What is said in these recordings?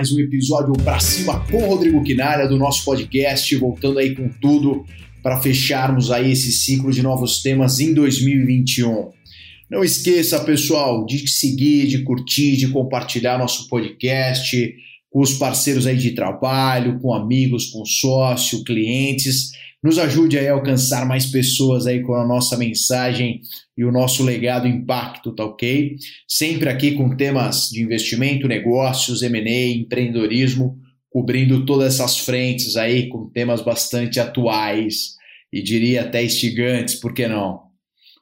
mais um episódio para cima com Rodrigo Quinalha do nosso podcast, voltando aí com tudo para fecharmos aí esse ciclo de novos temas em 2021. Não esqueça, pessoal, de seguir, de curtir, de compartilhar nosso podcast com os parceiros aí de trabalho, com amigos, com sócio, clientes. Nos ajude aí a alcançar mais pessoas aí com a nossa mensagem e o nosso legado impacto, tá ok? Sempre aqui com temas de investimento, negócios, M&A, empreendedorismo, cobrindo todas essas frentes aí com temas bastante atuais e diria até instigantes, por que não?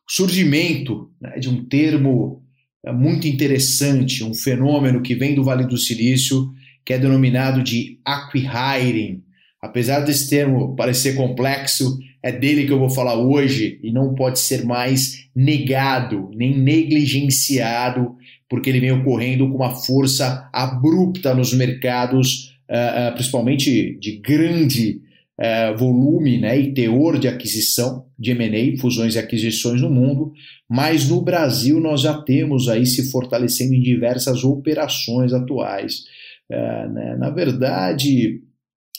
O surgimento né, de um termo é, muito interessante, um fenômeno que vem do Vale do Silício, que é denominado de acquihiring. Apesar desse termo parecer complexo, é dele que eu vou falar hoje e não pode ser mais negado nem negligenciado, porque ele vem ocorrendo com uma força abrupta nos mercados, uh, uh, principalmente de grande uh, volume né, e teor de aquisição de M&A, fusões e aquisições no mundo, mas no Brasil nós já temos aí se fortalecendo em diversas operações atuais. Né? Na verdade,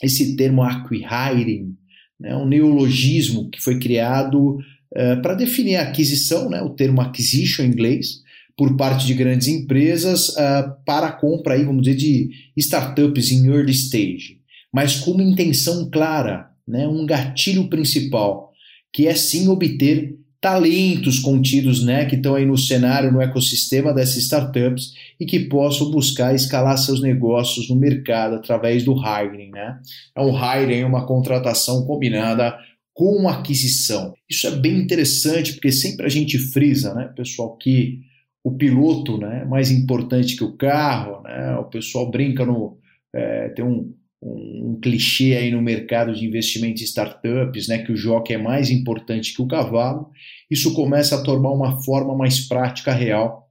esse termo acquihiring né, um neologismo que foi criado uh, para definir a aquisição, né, o termo acquisition em inglês, por parte de grandes empresas uh, para a compra, aí, vamos dizer, de startups em early stage, mas com uma intenção clara, né, um gatilho principal, que é sim obter talentos contidos, né, que estão aí no cenário, no ecossistema dessas startups e que possam buscar escalar seus negócios no mercado através do hiring, né? É um hiring, uma contratação combinada com aquisição. Isso é bem interessante porque sempre a gente frisa, né, pessoal, que o piloto, né, é mais importante que o carro, né? O pessoal brinca no é, tem um um, clichê aí no mercado de investimento em startups, né, que o jockey é mais importante que o cavalo, isso começa a tornar uma forma mais prática, real,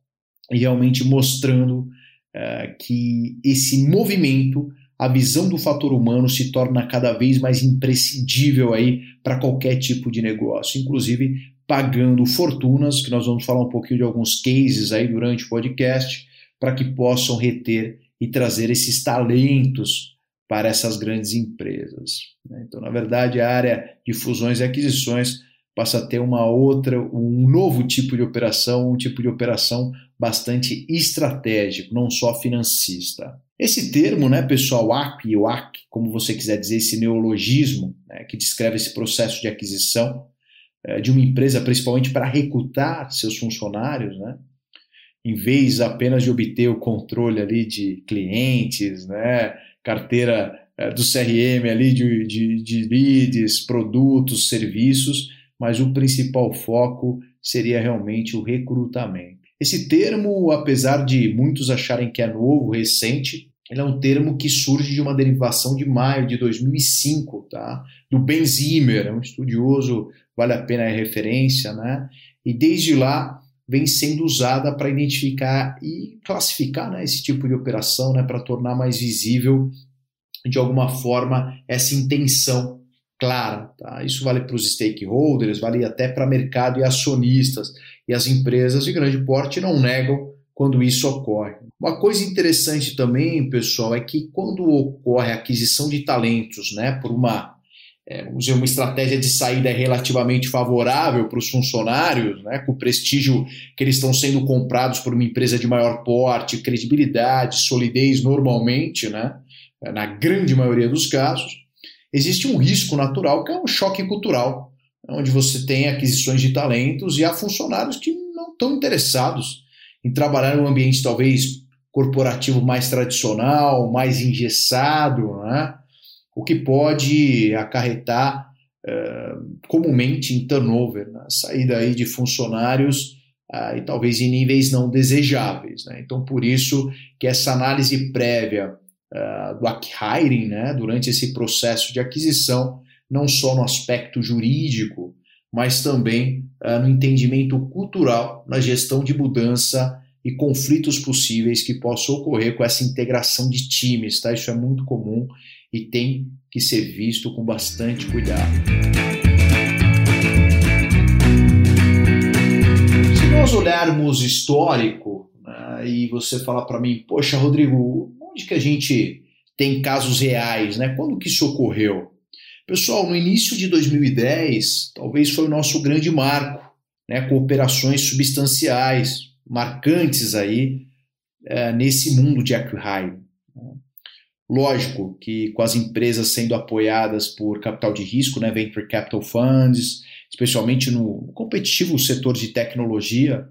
e realmente mostrando uh, que esse movimento, a visão do fator humano se torna cada vez mais imprescindível aí para qualquer tipo de negócio, inclusive pagando fortunas, que nós vamos falar um pouquinho de alguns cases aí durante o podcast, para que possam reter e trazer esses talentos para essas grandes empresas. Né? Então, na verdade, a área de fusões e aquisições passa a ter uma outra, um novo tipo de operação, um tipo de operação bastante estratégico, não só financista. Esse termo, né, pessoal, AC ou AC, como você quiser dizer, esse neologismo né, que descreve esse processo de aquisição é, de uma empresa, principalmente para recrutar seus funcionários, né, em vez apenas de obter o controle ali de clientes, né, carteira é, do CRM ali de, de, de leads, produtos, serviços, mas o principal foco seria realmente o recrutamento. Esse termo, apesar de muitos acharem que é novo, recente, ele é um termo que surge de uma derivação de maio de 2005, tá? do Ben Zimmer, é um estudioso, vale a pena a referência, né? e desde lá vem sendo usada para identificar e classificar né, esse tipo de operação, né, para tornar mais visível, de alguma forma, essa intenção clara. Tá? Isso vale para os stakeholders, vale até para mercado e acionistas. E as empresas de grande porte não negam quando isso ocorre. Uma coisa interessante também, pessoal, é que quando ocorre a aquisição de talentos né, por uma é, vamos dizer, uma estratégia de saída relativamente favorável para os funcionários, né, com o prestígio que eles estão sendo comprados por uma empresa de maior porte, credibilidade, solidez normalmente, né, na grande maioria dos casos, existe um risco natural que é um choque cultural, onde você tem aquisições de talentos e há funcionários que não estão interessados em trabalhar em um ambiente talvez corporativo mais tradicional, mais engessado, né? O que pode acarretar uh, comumente em turnover, né? saída aí de funcionários uh, e talvez em níveis não desejáveis. Né? Então, por isso que essa análise prévia uh, do acquiring, né? durante esse processo de aquisição, não só no aspecto jurídico, mas também no entendimento cultural, na gestão de mudança e conflitos possíveis que possam ocorrer com essa integração de times, tá? Isso é muito comum e tem que ser visto com bastante cuidado. Se nós olharmos histórico né, e você falar para mim, poxa, Rodrigo, onde que a gente tem casos reais, né? Quando que isso ocorreu? Pessoal, no início de 2010, talvez foi o nosso grande marco, né? Com operações substanciais, marcantes aí é, nesse mundo de acquihire. Lógico que com as empresas sendo apoiadas por capital de risco, né, venture capital funds, especialmente no competitivo setor de tecnologia,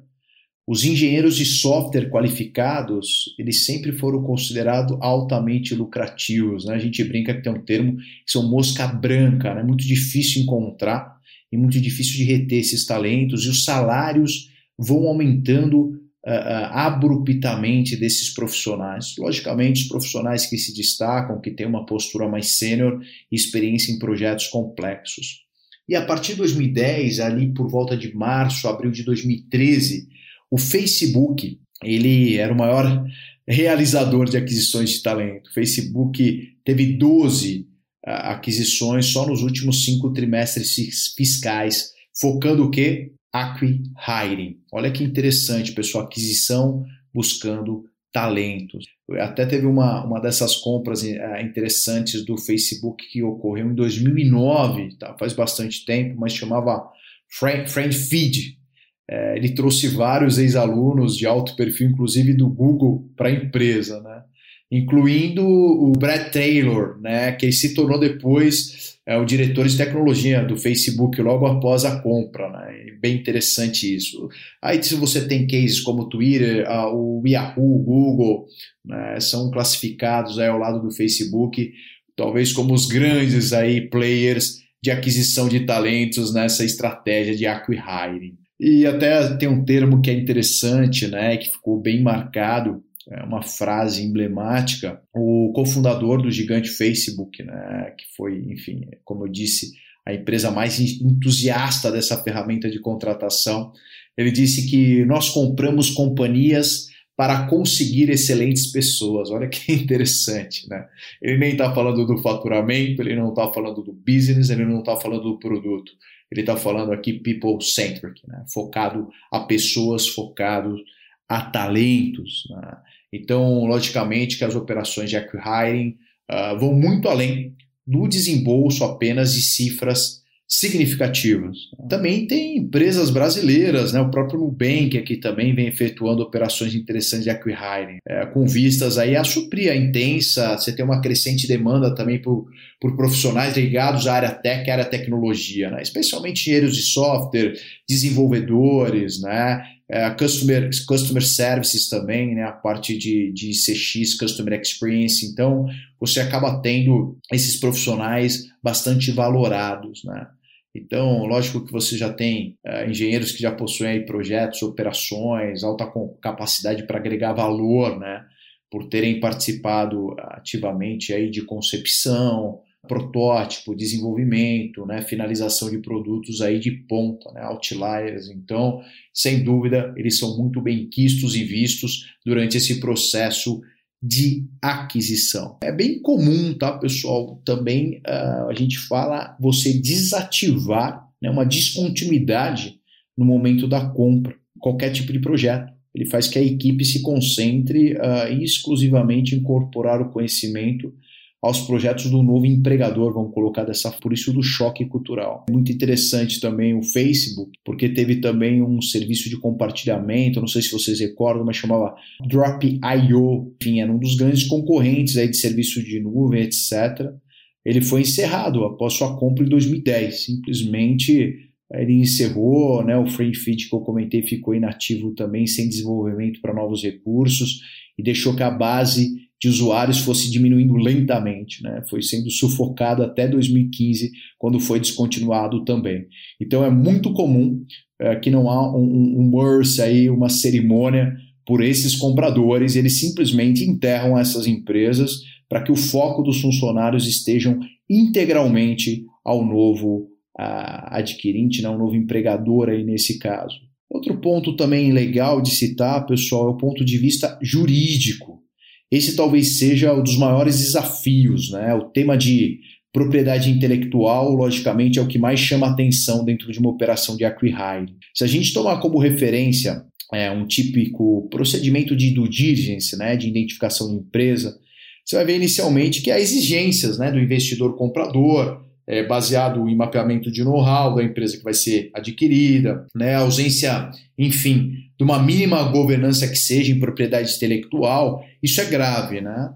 os engenheiros de software qualificados, eles sempre foram considerados altamente lucrativos. Né? A gente brinca que tem um termo que são mosca branca, é né? muito difícil encontrar e muito difícil de reter esses talentos, e os salários vão aumentando uh, abruptamente desses profissionais. Logicamente, os profissionais que se destacam, que têm uma postura mais sênior e experiência em projetos complexos. E a partir de 2010, ali por volta de março, abril de 2013, o Facebook ele era o maior realizador de aquisições de talento. O Facebook teve 12 aquisições só nos últimos cinco trimestres fiscais, focando o quê? Acqui-hiring. Olha que interessante, pessoal, aquisição buscando talentos. Até teve uma, uma dessas compras eh, interessantes do Facebook que ocorreu em 2009, tá? faz bastante tempo, mas chamava Friend, Friend Feed. É, ele trouxe vários ex-alunos de alto perfil, inclusive do Google, para a empresa, né? incluindo o Brad Taylor, né? que se tornou depois é o diretor de tecnologia do Facebook logo após a compra. Né? Bem interessante isso. Aí, se você tem cases como o Twitter, o Yahoo, o Google, né, são classificados aí ao lado do Facebook, talvez como os grandes aí players de aquisição de talentos nessa estratégia de acquihiring. E até tem um termo que é interessante, né, que ficou bem marcado, é uma frase emblemática, o cofundador do gigante Facebook, né, que foi, enfim, como eu disse, a empresa mais entusiasta dessa ferramenta de contratação, ele disse que nós compramos companhias para conseguir excelentes pessoas. Olha que interessante, né? Ele nem está falando do faturamento, ele não está falando do business, ele não está falando do produto. Ele está falando aqui people-centric, né? focado a pessoas, focado a talentos. Né? Então, logicamente que as operações de acquiring uh, vão muito além do desembolso apenas de cifras significativas. Também tem empresas brasileiras, né? o próprio Nubank aqui também vem efetuando operações interessantes de acquiring, é, com vistas aí a suprir a intensa, você tem uma crescente demanda também por, por profissionais ligados à área tech, à área tecnologia, né? especialmente engenheiros de software, desenvolvedores, né? É, customer, customer services também, né, a parte de, de CX, Customer Experience. Então, você acaba tendo esses profissionais bastante valorados. Né? Então, lógico que você já tem uh, engenheiros que já possuem projetos, operações, alta capacidade para agregar valor, né? por terem participado ativamente aí de concepção, protótipo, desenvolvimento, né, finalização de produtos aí de ponta, né, outliers. Então, sem dúvida, eles são muito bem quistos e vistos durante esse processo de aquisição. É bem comum, tá, pessoal? Também uh, a gente fala você desativar né, uma descontinuidade no momento da compra, qualquer tipo de projeto. Ele faz que a equipe se concentre uh, exclusivamente em incorporar o conhecimento aos projetos do novo empregador, vamos colocar dessa por isso do choque cultural. Muito interessante também o Facebook, porque teve também um serviço de compartilhamento, não sei se vocês recordam, mas chamava Drop.io, enfim, era um dos grandes concorrentes aí de serviço de nuvem, etc. Ele foi encerrado após sua compra em 2010, simplesmente ele encerrou, né, o frame feed que eu comentei ficou inativo também, sem desenvolvimento para novos recursos, e deixou que a base de usuários fosse diminuindo lentamente, né? foi sendo sufocado até 2015, quando foi descontinuado também. Então é muito comum é, que não há um, um, um aí, uma cerimônia por esses compradores, eles simplesmente enterram essas empresas para que o foco dos funcionários estejam integralmente ao novo adquirente, né, ao novo empregador aí nesse caso. Outro ponto também legal de citar, pessoal, é o ponto de vista jurídico. Esse talvez seja um dos maiores desafios, né? O tema de propriedade intelectual, logicamente, é o que mais chama atenção dentro de uma operação de acquihire. Se a gente tomar como referência é, um típico procedimento de due diligence, né, de identificação de empresa, você vai ver inicialmente que há exigências né, do investidor comprador, é, baseado em mapeamento de know-how da empresa que vai ser adquirida, né, ausência, enfim, de uma mínima governança que seja em propriedade intelectual, isso é grave. Né?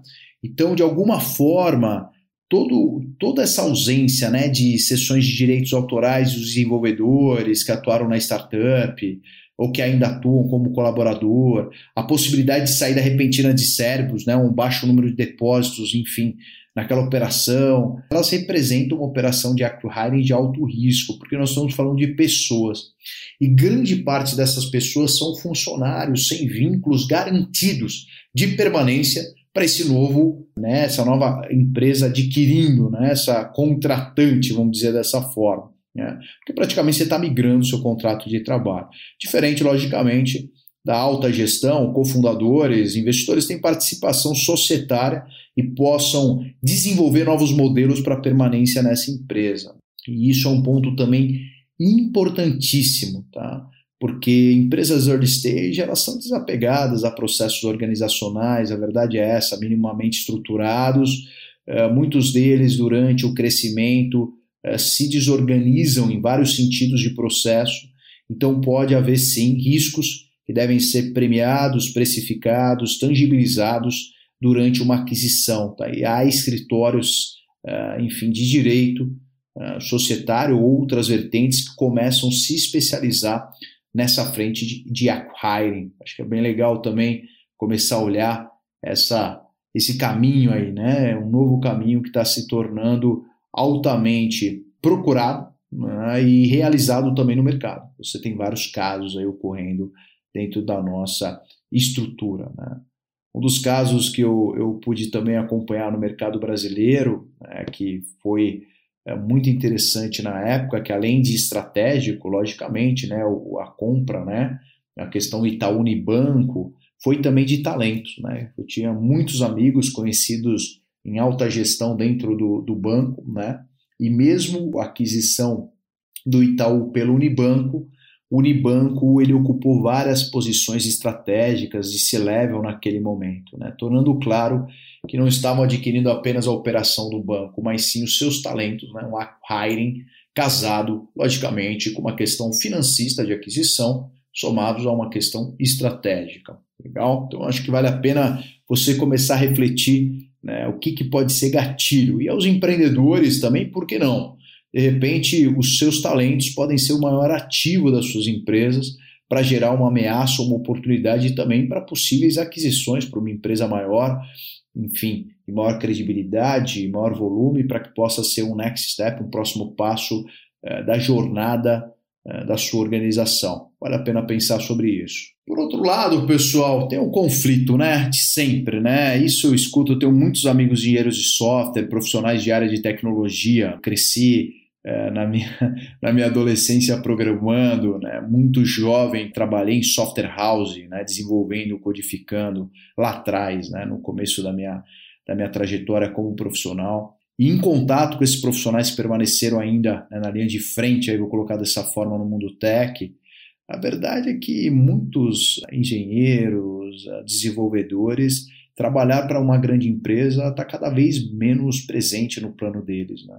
Então, de alguma forma, todo, toda essa ausência né, de sessões de direitos autorais dos desenvolvedores que atuaram na startup, ou que ainda atuam como colaborador, a possibilidade de saída repentina de cérebros, né, um baixo número de depósitos, enfim, naquela operação, elas representam uma operação de acquiring de alto risco, porque nós estamos falando de pessoas. E grande parte dessas pessoas são funcionários sem vínculos garantidos de permanência para esse novo, né, essa nova empresa adquirindo, né, essa contratante, vamos dizer dessa forma. Né? Porque praticamente você está migrando o seu contrato de trabalho. Diferente, logicamente, da alta gestão, cofundadores, investidores têm participação societária e possam desenvolver novos modelos para permanência nessa empresa. E isso é um ponto também importantíssimo, tá? Porque empresas early stage elas são desapegadas a processos organizacionais, a verdade é essa, minimamente estruturados. Eh, muitos deles, durante o crescimento, eh, se desorganizam em vários sentidos de processo, então pode haver sim riscos que devem ser premiados, precificados, tangibilizados durante uma aquisição. Tá? E há escritórios, uh, enfim, de direito uh, societário ou outras vertentes que começam a se especializar nessa frente de, de acquiring. Acho que é bem legal também começar a olhar essa, esse caminho aí, né? Um novo caminho que está se tornando altamente procurado né, e realizado também no mercado. Você tem vários casos aí ocorrendo dentro da nossa estrutura. Né. Um dos casos que eu, eu pude também acompanhar no mercado brasileiro, né, que foi é, muito interessante na época, que além de estratégico, logicamente, né, a compra, né, a questão Itaú Unibanco, foi também de talentos. Né? Eu tinha muitos amigos conhecidos em alta gestão dentro do, do banco, né? E mesmo a aquisição do Itaú pelo Unibanco, o Unibanco ele ocupou várias posições estratégicas de C-level naquele momento, né? tornando claro que não estavam adquirindo apenas a operação do banco, mas sim os seus talentos, né? um hiring casado, logicamente, com uma questão financista de aquisição, somados a uma questão estratégica. Legal? Então, acho que vale a pena você começar a refletir né? O que, que pode ser gatilho? E aos empreendedores também, por que não? De repente, os seus talentos podem ser o maior ativo das suas empresas para gerar uma ameaça ou uma oportunidade também para possíveis aquisições para uma empresa maior, enfim, maior credibilidade, maior volume, para que possa ser um next step, um próximo passo eh, da jornada eh, da sua organização. Vale a pena pensar sobre isso. Por outro lado, pessoal, tem um conflito, né? De sempre, né? Isso eu escuto, eu tenho muitos amigos engenheiros de software, profissionais de área de tecnologia, cresci é, na, minha, na minha adolescência programando, né? muito jovem, trabalhei em software house, né? desenvolvendo, codificando lá atrás, né? no começo da minha, da minha trajetória como profissional. E em contato com esses profissionais que permaneceram ainda né, na linha de frente, aí vou colocar dessa forma no mundo tech, a verdade é que muitos engenheiros, eh, desenvolvedores, trabalhar para uma grande empresa está cada vez menos presente no plano deles. Né?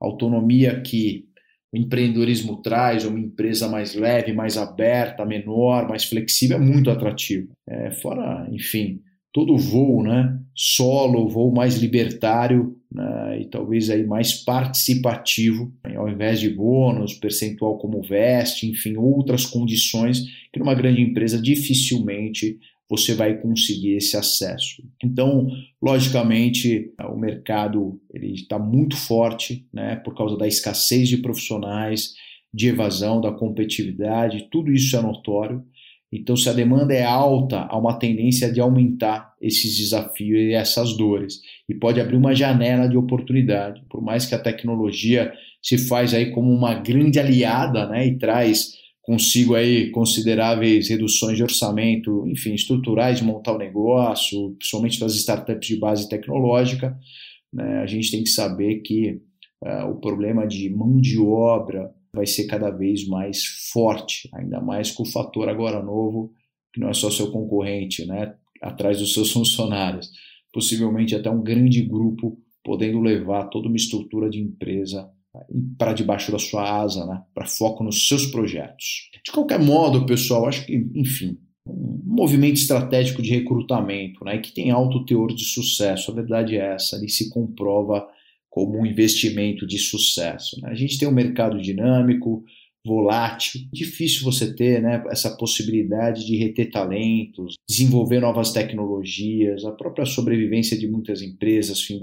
Autonomia que o empreendedorismo traz, uma empresa mais leve, mais aberta, menor, mais flexível, é muito atrativo. É, fora, enfim, todo voo, né? Solo, voo mais libertário né? e talvez aí mais participativo, ao invés de bônus, percentual como veste, enfim, outras condições que numa grande empresa dificilmente você vai conseguir esse acesso. Então, logicamente, o mercado ele está muito forte, né? Por causa da escassez de profissionais, de evasão, da competitividade, tudo isso é notório. Então, se a demanda é alta, há uma tendência de aumentar esses desafios e essas dores. E pode abrir uma janela de oportunidade. Por mais que a tecnologia se faz aí como uma grande aliada né, e traz consigo aí consideráveis reduções de orçamento, enfim, estruturais de montar o negócio, principalmente das startups de base tecnológica, né, a gente tem que saber que uh, o problema de mão de obra, vai ser cada vez mais forte, ainda mais com o fator agora novo, que não é só seu concorrente, né, atrás dos seus funcionários. possivelmente até um grande grupo podendo levar toda uma estrutura de empresa para debaixo da sua asa, né? para foco nos seus projetos. De qualquer modo, pessoal, acho que, enfim, um movimento estratégico de recrutamento né? que tem alto teor de sucesso, a verdade é essa, ele se comprova como um investimento de sucesso. Né? A gente tem um mercado dinâmico, volátil, difícil você ter né, essa possibilidade de reter talentos, desenvolver novas tecnologias, a própria sobrevivência de muitas empresas, fim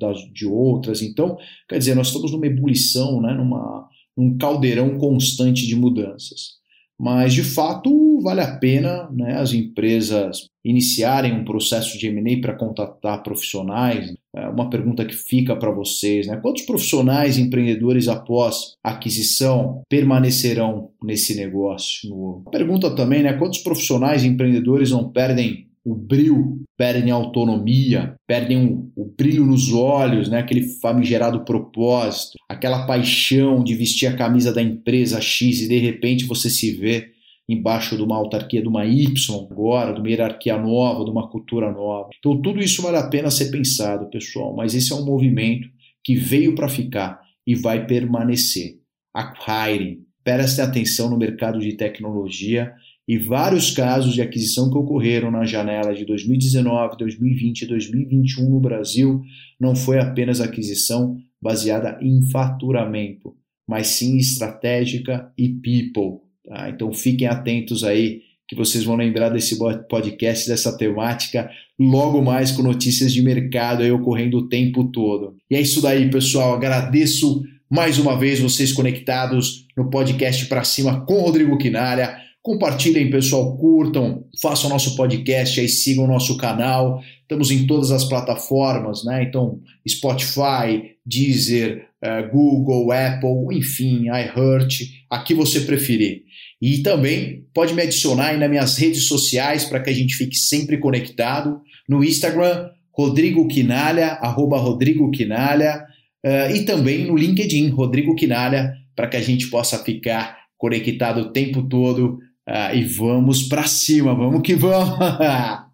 das, de outras. Então, quer dizer, nós estamos numa ebulição, né, numa, num caldeirão constante de mudanças. Mas, de fato, vale a pena né, as empresas iniciarem um processo de M&A para contratar profissionais. É uma pergunta que fica para vocês. Né? Quantos profissionais empreendedores após aquisição permanecerão nesse negócio? Pergunta também, né, quantos profissionais empreendedores não perdem o brilho, perdem a autonomia, perdem o, o, brilho nos olhos, né? aquele famigerado propósito, aquela paixão de vestir a camisa da empresa X e de repente você se vê embaixo de uma autarquia de uma Y agora, de uma hierarquia nova, de uma cultura nova. Então tudo isso vale a pena ser pensado, pessoal, mas esse é um movimento que veio para ficar e vai permanecer. Acquiring, prestem atenção no mercado de tecnologia e vários casos de aquisição que ocorreram na janela de 2019, 2020 e 2021 no Brasil não foi apenas aquisição baseada em faturamento, mas sim estratégica e people. Tá? Então fiquem atentos aí que vocês vão lembrar desse podcast, dessa temática, logo mais com notícias de mercado aí ocorrendo o tempo todo. E é isso daí, pessoal. Agradeço mais uma vez vocês conectados no podcast para cima com Rodrigo Quinalha. Compartilhem, pessoal, curtam, façam nosso podcast aí, sigam o nosso canal. Estamos em todas as plataformas, né? Então, Spotify, Deezer, uh, Google, Apple, enfim, iHeart, aqui você preferir. E também pode me adicionar aí nas minhas redes sociais para que a gente fique sempre conectado. No Instagram, Rodrigo Quinalha, arroba Rodrigo Quinalha, uh, e também no LinkedIn, Rodrigo Quinalha, para que a gente possa ficar conectado o tempo todo ah, e vamos para cima, vamos que vamos!